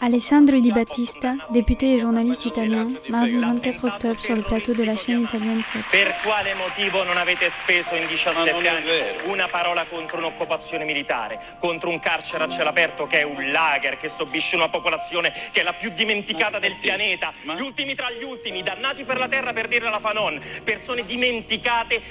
Alessandro Di Battista, député et journaliste italien, mardi 24 octobre sur le plateau de la chaîne italienne 7. Per quale motivo non avete speso in 17 anni una parola contro un'occupazione militare, contro un carcere a cielo aperto che è un lager, che sobbisce una popolazione che è la più dimenticata del pianeta, gli ultimi tra gli ultimi, dannati per la terra per dirla la Fanon, persone dimenticate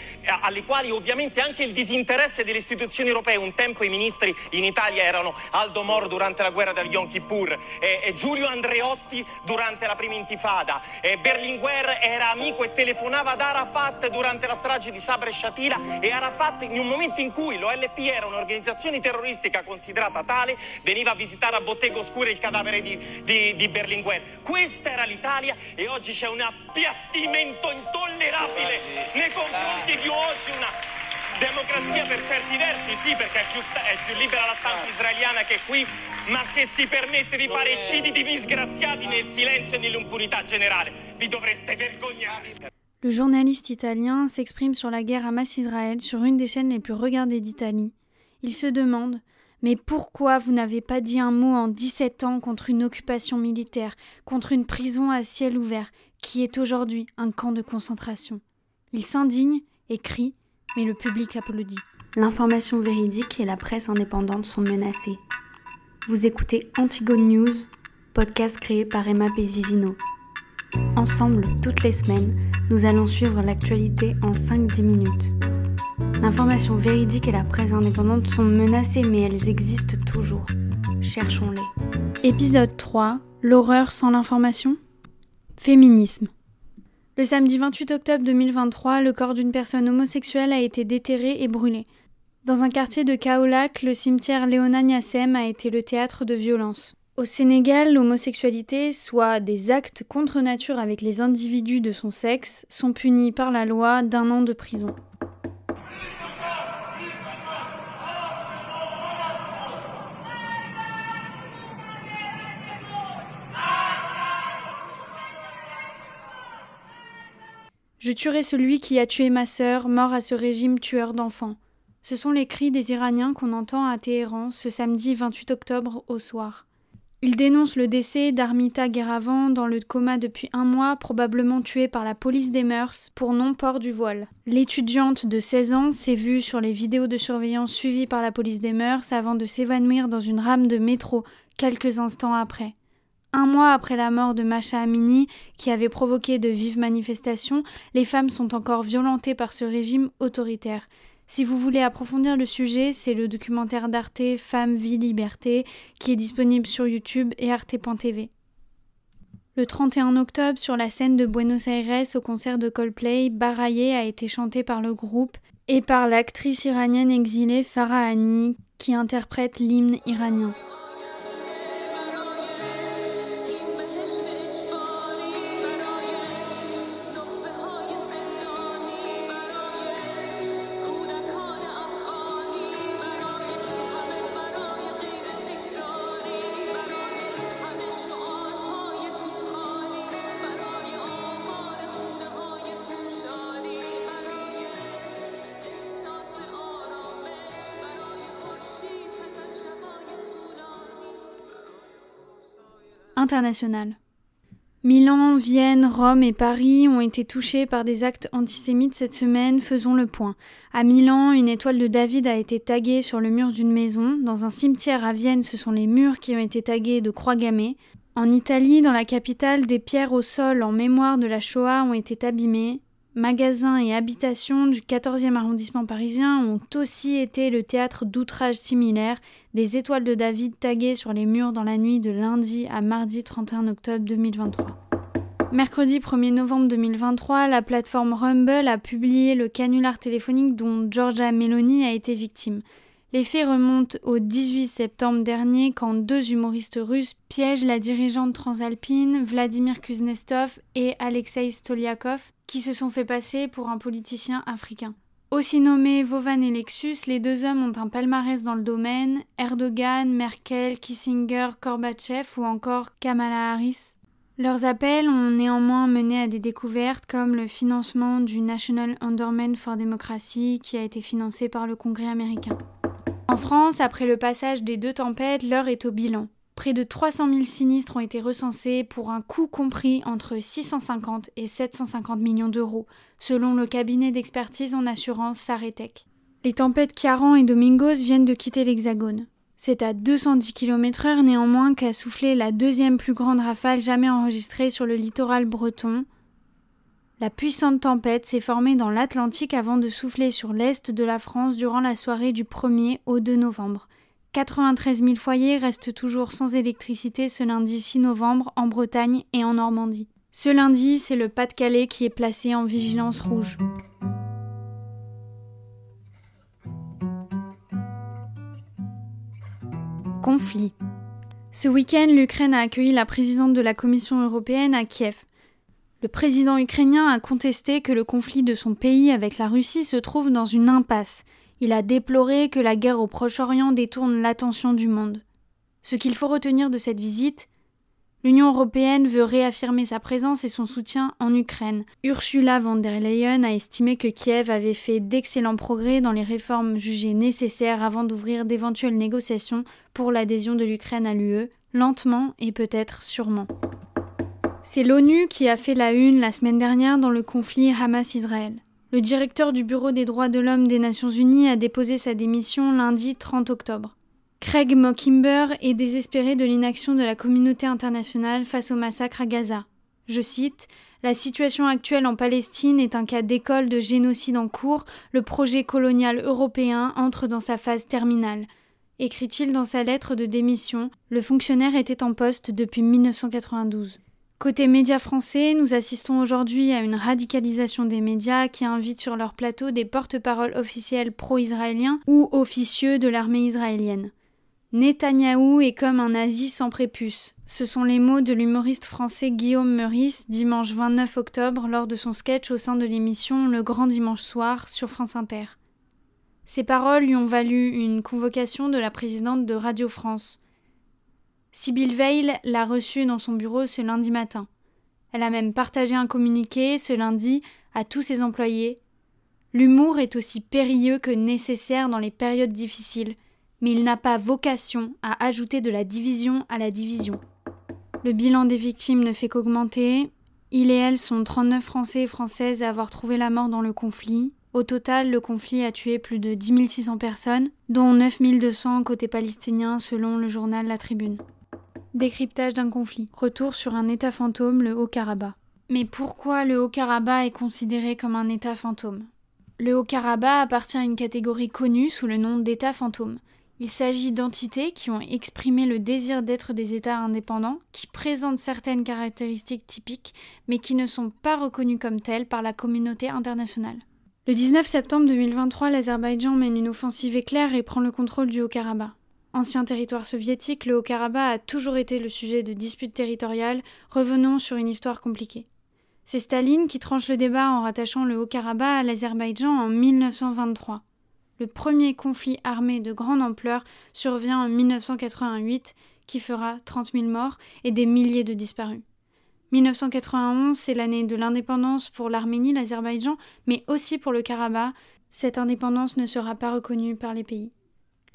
alle quali ovviamente anche il disinteresse delle istituzioni europee, un tempo i ministri in Italia erano Aldo Moro durante la guerra del Yom Kippur, e, e Giulio Andreotti durante la prima intifada, e Berlinguer era amico e telefonava ad Arafat durante la strage di Sabra e Shatila e Arafat in un momento in cui l'OLP era un'organizzazione terroristica considerata tale veniva a visitare a Bottega Oscura il cadavere di, di, di Berlinguer. Questa era l'Italia e oggi c'è un appiattimento intollerabile nei confronti di oggi una Democrazia per certi versi, sì, perché è più, è più libera la stampa israeliana che qui, ma che si permette di fare eccidi di disgraziati nel silenzio e nell'impunità generale. Vi dovreste vergognare. Le journaliste italien s'exprime sur la guerre Hamas-Israël sur une des chaînes les plus regardées d'Italie. Il se demande Mais pourquoi vous n'avez pas dit un mot en 17 ans contre une occupation militaire, contre une prison à ciel ouvert, qui est aujourd'hui un camp de concentration? Il s'indigne et crie mais le public applaudit. L'information véridique et la presse indépendante sont menacées. Vous écoutez Antigone News, podcast créé par Emma Vivino. Ensemble, toutes les semaines, nous allons suivre l'actualité en 5-10 minutes. L'information véridique et la presse indépendante sont menacées, mais elles existent toujours. Cherchons-les. Épisode 3 L'horreur sans l'information? Féminisme. Le samedi 28 octobre 2023, le corps d'une personne homosexuelle a été déterré et brûlé. Dans un quartier de Kaolack, le cimetière Léona Niassem a été le théâtre de violences. Au Sénégal, l'homosexualité, soit des actes contre nature avec les individus de son sexe, sont punis par la loi d'un an de prison. Je tuerai celui qui a tué ma sœur, mort à ce régime tueur d'enfants. Ce sont les cris des Iraniens qu'on entend à Téhéran ce samedi 28 octobre au soir. Ils dénoncent le décès d'Armita Gueravan dans le coma depuis un mois, probablement tuée par la police des mœurs pour non-port du voile. L'étudiante de 16 ans s'est vue sur les vidéos de surveillance suivies par la police des mœurs avant de s'évanouir dans une rame de métro quelques instants après. Un mois après la mort de Macha Amini, qui avait provoqué de vives manifestations, les femmes sont encore violentées par ce régime autoritaire. Si vous voulez approfondir le sujet, c'est le documentaire d'Arte Femmes, Vie, Liberté, qui est disponible sur YouTube et arte.tv. Le 31 octobre, sur la scène de Buenos Aires au concert de Coldplay, Baraye a été chanté par le groupe et par l'actrice iranienne exilée Farah Hani, qui interprète l'hymne iranien. Milan, Vienne, Rome et Paris ont été touchés par des actes antisémites cette semaine, faisons le point. À Milan, une étoile de David a été taguée sur le mur d'une maison. Dans un cimetière à Vienne, ce sont les murs qui ont été tagués de croix gammées. En Italie, dans la capitale, des pierres au sol en mémoire de la Shoah ont été abîmées. Magasins et habitations du 14e arrondissement parisien ont aussi été le théâtre d'outrages similaires, des étoiles de David taguées sur les murs dans la nuit de lundi à mardi 31 octobre 2023. Mercredi 1er novembre 2023, la plateforme Rumble a publié le canular téléphonique dont Georgia Meloni a été victime. Les faits remontent au 18 septembre dernier quand deux humoristes russes piègent la dirigeante transalpine Vladimir Kuznetsov et Alexei Stoliakov qui se sont fait passer pour un politicien africain. Aussi nommés Vovan et Lexus, les deux hommes ont un palmarès dans le domaine Erdogan, Merkel, Kissinger, Gorbatchev ou encore Kamala Harris. Leurs appels ont néanmoins mené à des découvertes comme le financement du National Endowment for Democracy qui a été financé par le Congrès américain. En France, après le passage des deux tempêtes, l'heure est au bilan. Près de 300 000 sinistres ont été recensés pour un coût compris entre 650 et 750 millions d'euros, selon le cabinet d'expertise en assurance Saretec. Les tempêtes Kiaran et Domingos viennent de quitter l'Hexagone. C'est à 210 km/h néanmoins qu'a soufflé la deuxième plus grande rafale jamais enregistrée sur le littoral breton. La puissante tempête s'est formée dans l'Atlantique avant de souffler sur l'est de la France durant la soirée du 1er au 2 novembre. 93 000 foyers restent toujours sans électricité ce lundi 6 novembre en Bretagne et en Normandie. Ce lundi, c'est le Pas-de-Calais qui est placé en vigilance rouge. Conflit. Ce week-end, l'Ukraine a accueilli la présidente de la Commission européenne à Kiev. Le président ukrainien a contesté que le conflit de son pays avec la Russie se trouve dans une impasse il a déploré que la guerre au Proche-Orient détourne l'attention du monde. Ce qu'il faut retenir de cette visite, l'Union européenne veut réaffirmer sa présence et son soutien en Ukraine. Ursula von der Leyen a estimé que Kiev avait fait d'excellents progrès dans les réformes jugées nécessaires avant d'ouvrir d'éventuelles négociations pour l'adhésion de l'Ukraine à l'UE, lentement et peut-être sûrement. C'est l'ONU qui a fait la une la semaine dernière dans le conflit Hamas-Israël. Le directeur du Bureau des droits de l'homme des Nations Unies a déposé sa démission lundi 30 octobre. Craig Mockimber est désespéré de l'inaction de la communauté internationale face au massacre à Gaza. Je cite La situation actuelle en Palestine est un cas d'école de génocide en cours, le projet colonial européen entre dans sa phase terminale. Écrit-il dans sa lettre de démission, le fonctionnaire était en poste depuis 1992. Côté médias français, nous assistons aujourd'hui à une radicalisation des médias qui invitent sur leur plateau des porte-paroles officiels pro-israéliens ou officieux de l'armée israélienne. Netanyahou est comme un nazi sans prépuce. Ce sont les mots de l'humoriste français Guillaume Meurice dimanche 29 octobre lors de son sketch au sein de l'émission Le Grand Dimanche Soir sur France Inter. Ces paroles lui ont valu une convocation de la présidente de Radio France. Sibyl Veil l'a reçue dans son bureau ce lundi matin. Elle a même partagé un communiqué ce lundi à tous ses employés. L'humour est aussi périlleux que nécessaire dans les périodes difficiles, mais il n'a pas vocation à ajouter de la division à la division. Le bilan des victimes ne fait qu'augmenter. Il et elle sont 39 Français et Françaises à avoir trouvé la mort dans le conflit. Au total, le conflit a tué plus de 10 600 personnes, dont 9 200 côté palestinien selon le journal La Tribune. Décryptage d'un conflit. Retour sur un État fantôme, le Haut-Karabakh. Mais pourquoi le Haut-Karabakh est considéré comme un État fantôme? Le Haut-Karabakh appartient à une catégorie connue sous le nom d'État fantôme. Il s'agit d'entités qui ont exprimé le désir d'être des États indépendants, qui présentent certaines caractéristiques typiques, mais qui ne sont pas reconnus comme tels par la communauté internationale. Le 19 septembre 2023, l'Azerbaïdjan mène une offensive éclair et prend le contrôle du Haut-Karabakh. Ancien territoire soviétique, le Haut-Karabakh a toujours été le sujet de disputes territoriales. Revenons sur une histoire compliquée. C'est Staline qui tranche le débat en rattachant le Haut-Karabakh à l'Azerbaïdjan en 1923. Le premier conflit armé de grande ampleur survient en 1988 qui fera 30 000 morts et des milliers de disparus. 1991, c'est l'année de l'indépendance pour l'Arménie, l'Azerbaïdjan, mais aussi pour le Karabakh. Cette indépendance ne sera pas reconnue par les pays.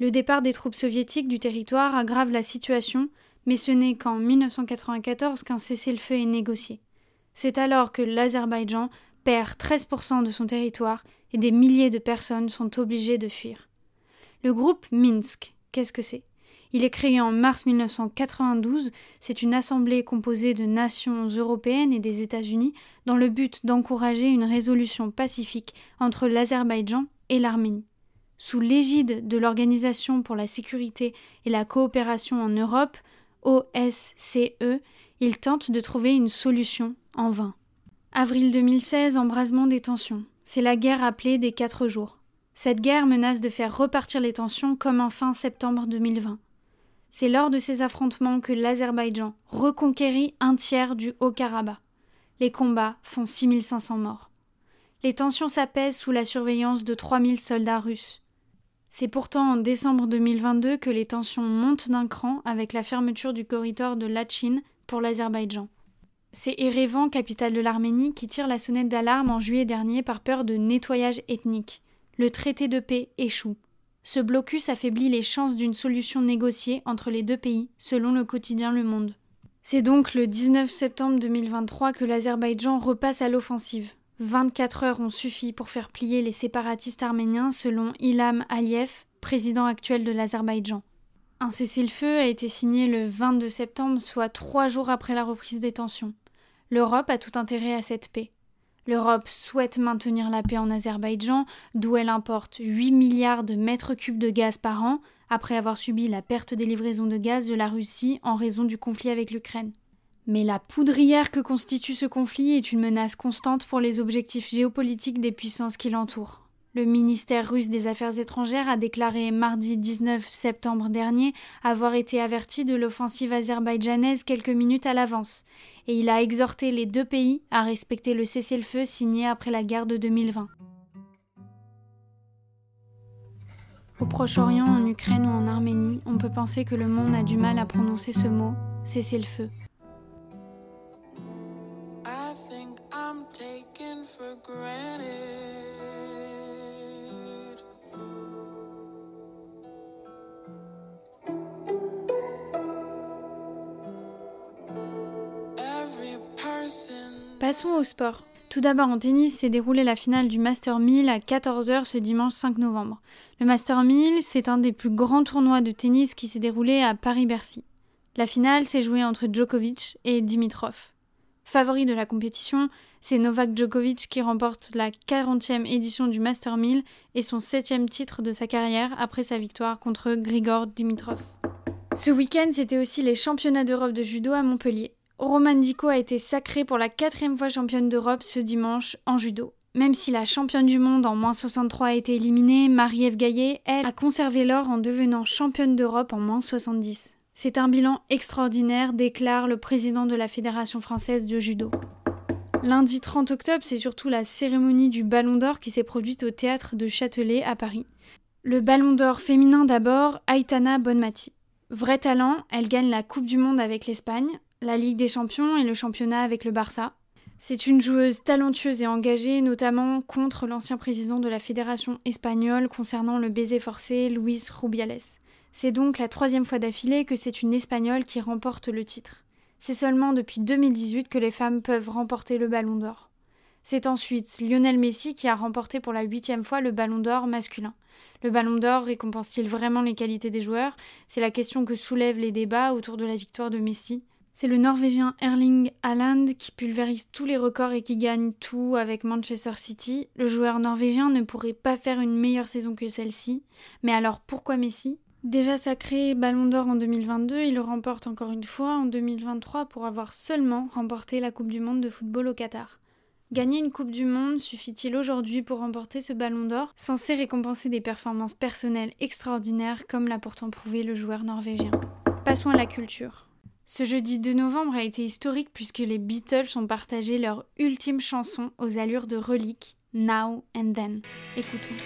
Le départ des troupes soviétiques du territoire aggrave la situation, mais ce n'est qu'en 1994 qu'un cessez-le-feu est négocié. C'est alors que l'Azerbaïdjan perd 13% de son territoire et des milliers de personnes sont obligées de fuir. Le groupe Minsk, qu'est-ce que c'est? Il est créé en mars 1992, c'est une assemblée composée de nations européennes et des États-Unis dans le but d'encourager une résolution pacifique entre l'Azerbaïdjan et l'Arménie. Sous l'égide de l'Organisation pour la sécurité et la coopération en Europe, OSCE, il tente de trouver une solution en vain. Avril 2016, embrasement des tensions. C'est la guerre appelée des quatre jours. Cette guerre menace de faire repartir les tensions comme en fin septembre 2020. C'est lors de ces affrontements que l'Azerbaïdjan reconquérit un tiers du Haut-Karabakh. Les combats font 6500 morts. Les tensions s'apaisent sous la surveillance de 3000 soldats russes. C'est pourtant en décembre 2022 que les tensions montent d'un cran avec la fermeture du corridor de Lachin pour l'Azerbaïdjan. C'est Erevan, capitale de l'Arménie, qui tire la sonnette d'alarme en juillet dernier par peur de nettoyage ethnique. Le traité de paix échoue. Ce blocus affaiblit les chances d'une solution négociée entre les deux pays, selon le quotidien Le Monde. C'est donc le 19 septembre 2023 que l'Azerbaïdjan repasse à l'offensive. 24 heures ont suffi pour faire plier les séparatistes arméniens, selon Ilham Aliyev, président actuel de l'Azerbaïdjan. Un cessez-le-feu a été signé le 22 septembre, soit trois jours après la reprise des tensions. L'Europe a tout intérêt à cette paix. L'Europe souhaite maintenir la paix en Azerbaïdjan, d'où elle importe 8 milliards de mètres cubes de gaz par an, après avoir subi la perte des livraisons de gaz de la Russie en raison du conflit avec l'Ukraine. Mais la poudrière que constitue ce conflit est une menace constante pour les objectifs géopolitiques des puissances qui l'entourent. Le ministère russe des Affaires étrangères a déclaré mardi 19 septembre dernier avoir été averti de l'offensive azerbaïdjanaise quelques minutes à l'avance, et il a exhorté les deux pays à respecter le cessez-le-feu signé après la guerre de 2020. Au Proche-Orient, en Ukraine ou en Arménie, on peut penser que le monde a du mal à prononcer ce mot, cessez-le-feu. Passons au sport. Tout d'abord en tennis s'est déroulée la finale du Master 1000 à 14h ce dimanche 5 novembre. Le Master 1000, c'est un des plus grands tournois de tennis qui s'est déroulé à Paris-Bercy. La finale s'est jouée entre Djokovic et Dimitrov. Favori de la compétition, c'est Novak Djokovic qui remporte la 40e édition du Master 1000 et son 7e titre de sa carrière après sa victoire contre Grigor Dimitrov. Ce week-end, c'était aussi les championnats d'Europe de judo à Montpellier. Roman Dico a été sacrée pour la quatrième fois championne d'Europe ce dimanche en judo. Même si la championne du monde en moins 63 a été éliminée, Marie-Ève Gaillet, elle, a conservé l'or en devenant championne d'Europe en moins 70. C'est un bilan extraordinaire, déclare le président de la Fédération française de judo. Lundi 30 octobre, c'est surtout la cérémonie du Ballon d'Or qui s'est produite au théâtre de Châtelet à Paris. Le Ballon d'Or féminin d'abord, Aitana Bonmati. Vrai talent, elle gagne la Coupe du Monde avec l'Espagne, la Ligue des Champions et le championnat avec le Barça. C'est une joueuse talentueuse et engagée, notamment contre l'ancien président de la Fédération espagnole concernant le baiser forcé, Luis Rubiales. C'est donc la troisième fois d'affilée que c'est une Espagnole qui remporte le titre. C'est seulement depuis 2018 que les femmes peuvent remporter le Ballon d'Or. C'est ensuite Lionel Messi qui a remporté pour la huitième fois le Ballon d'Or masculin. Le Ballon d'Or récompense-t-il vraiment les qualités des joueurs? C'est la question que soulèvent les débats autour de la victoire de Messi. C'est le Norvégien Erling Haaland qui pulvérise tous les records et qui gagne tout avec Manchester City. Le joueur norvégien ne pourrait pas faire une meilleure saison que celle-ci. Mais alors pourquoi Messi? Déjà sacré Ballon d'Or en 2022, il le remporte encore une fois en 2023 pour avoir seulement remporté la Coupe du Monde de football au Qatar. Gagner une Coupe du Monde suffit-il aujourd'hui pour remporter ce Ballon d'Or, censé récompenser des performances personnelles extraordinaires comme l'a pourtant prouvé le joueur norvégien? Passons à la culture. Ce jeudi 2 novembre a été historique puisque les Beatles ont partagé leur ultime chanson aux allures de relique, Now and Then. Écoutons.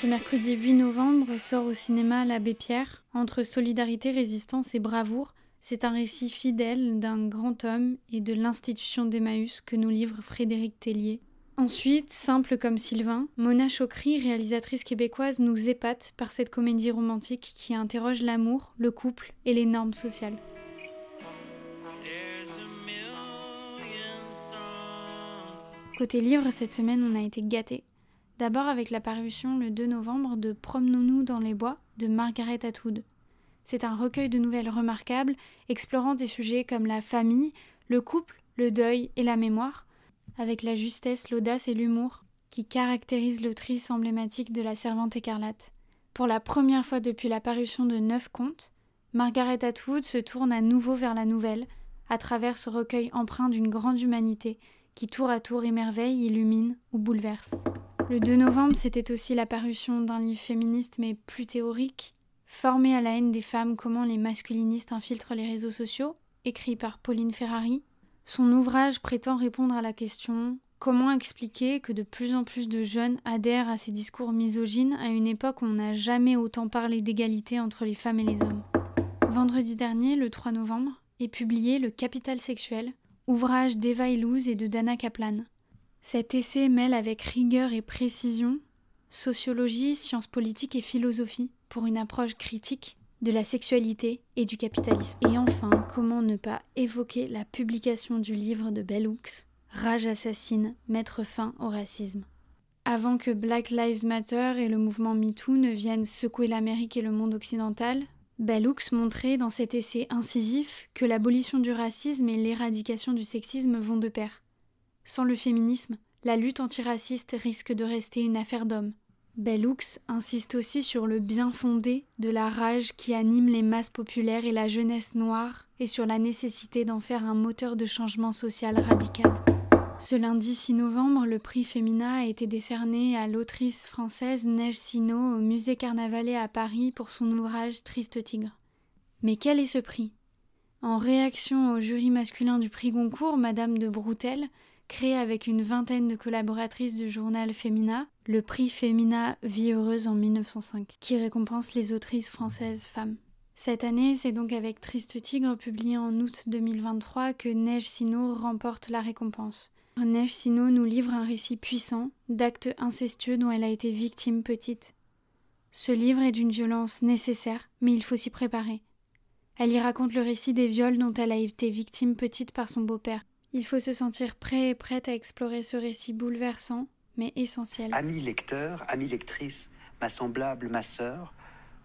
Ce mercredi 8 novembre sort au cinéma L'Abbé Pierre. Entre solidarité, résistance et bravoure, c'est un récit fidèle d'un grand homme et de l'institution d'Emmaüs que nous livre Frédéric Tellier. Ensuite, simple comme Sylvain, Mona Chokri, réalisatrice québécoise, nous épate par cette comédie romantique qui interroge l'amour, le couple et les normes sociales. Côté livre, cette semaine, on a été gâtés. D'abord avec la parution le 2 novembre de Promenons-nous dans les bois de Margaret Atwood. C'est un recueil de nouvelles remarquables explorant des sujets comme la famille, le couple, le deuil et la mémoire, avec la justesse, l'audace et l'humour qui caractérisent l'autrice emblématique de La Servante écarlate. Pour la première fois depuis la parution de neuf contes, Margaret Atwood se tourne à nouveau vers la nouvelle, à travers ce recueil empreint d'une grande humanité qui tour à tour émerveille, illumine ou bouleverse. Le 2 novembre, c'était aussi la parution d'un livre féministe mais plus théorique, Formé à la haine des femmes, comment les masculinistes infiltrent les réseaux sociaux, écrit par Pauline Ferrari. Son ouvrage prétend répondre à la question Comment expliquer que de plus en plus de jeunes adhèrent à ces discours misogynes à une époque où on n'a jamais autant parlé d'égalité entre les femmes et les hommes Vendredi dernier, le 3 novembre, est publié Le Capital sexuel, ouvrage d'Eva Illouz et de Dana Kaplan. Cet essai mêle avec rigueur et précision sociologie, sciences politiques et philosophie pour une approche critique de la sexualité et du capitalisme. Et enfin, comment ne pas évoquer la publication du livre de Bell Hooks, Rage assassine, mettre fin au racisme. Avant que Black Lives Matter et le mouvement MeToo ne viennent secouer l'Amérique et le monde occidental, Bell Hooks montrait dans cet essai incisif que l'abolition du racisme et l'éradication du sexisme vont de pair. Sans le féminisme, la lutte antiraciste risque de rester une affaire d'hommes. Bellux insiste aussi sur le bien fondé de la rage qui anime les masses populaires et la jeunesse noire et sur la nécessité d'en faire un moteur de changement social radical. Ce lundi 6 novembre, le prix Femina a été décerné à l'autrice française Neige Sino au musée Carnavalet à Paris pour son ouvrage Triste Tigre. Mais quel est ce prix? En réaction au jury masculin du prix Goncourt, Madame de Broutel créé avec une vingtaine de collaboratrices du journal Femina, le prix Femina Vie heureuse en 1905, qui récompense les autrices françaises femmes. Cette année, c'est donc avec Triste Tigre, publié en août 2023, que Neige Sino remporte la récompense. Neige Sino nous livre un récit puissant d'actes incestueux dont elle a été victime petite. Ce livre est d'une violence nécessaire, mais il faut s'y préparer. Elle y raconte le récit des viols dont elle a été victime petite par son beau-père, il faut se sentir prêt et prête à explorer ce récit bouleversant, mais essentiel. Ami lecteur, amie lectrice, ma semblable, ma sœur,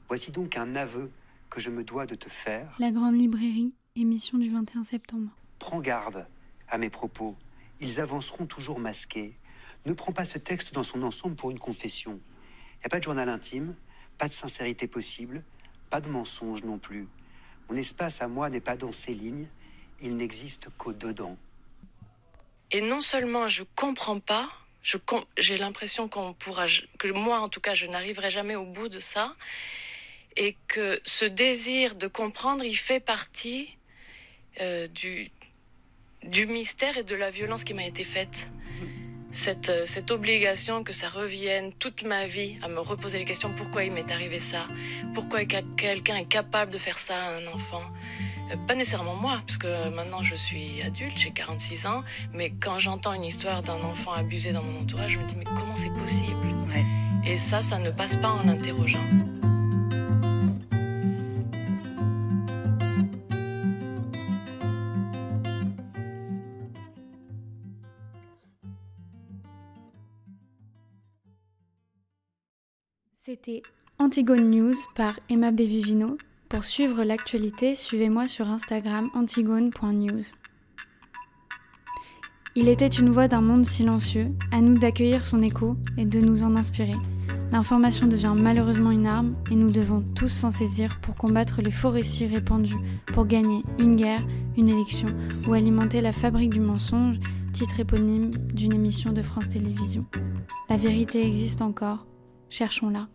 voici donc un aveu que je me dois de te faire. La Grande Librairie, émission du 21 septembre. Prends garde à mes propos, ils avanceront toujours masqués. Ne prends pas ce texte dans son ensemble pour une confession. Il n'y a pas de journal intime, pas de sincérité possible, pas de mensonge non plus. Mon espace à moi n'est pas dans ces lignes, il n'existe qu'au-dedans. Et non seulement je comprends pas, j'ai l'impression qu'on pourra, que moi en tout cas, je n'arriverai jamais au bout de ça, et que ce désir de comprendre, il fait partie euh, du, du mystère et de la violence qui m'a été faite. Cette, euh, cette, obligation que ça revienne toute ma vie à me reposer les questions pourquoi il m'est arrivé ça, pourquoi quelqu'un est capable de faire ça à un enfant? Euh, pas nécessairement moi, parce que maintenant je suis adulte, j'ai 46 ans, mais quand j'entends une histoire d'un enfant abusé dans mon entourage, je me dis mais comment c'est possible? Et ça, ça ne passe pas en l'interrogeant. C'était Antigone News par Emma Bevivino pour suivre l'actualité, suivez-moi sur Instagram antigone.news. Il était une voix d'un monde silencieux, à nous d'accueillir son écho et de nous en inspirer. L'information devient malheureusement une arme et nous devons tous s'en saisir pour combattre les faux récits répandus, pour gagner une guerre, une élection ou alimenter la fabrique du mensonge, titre éponyme d'une émission de France Télévisions. La vérité existe encore, cherchons-la.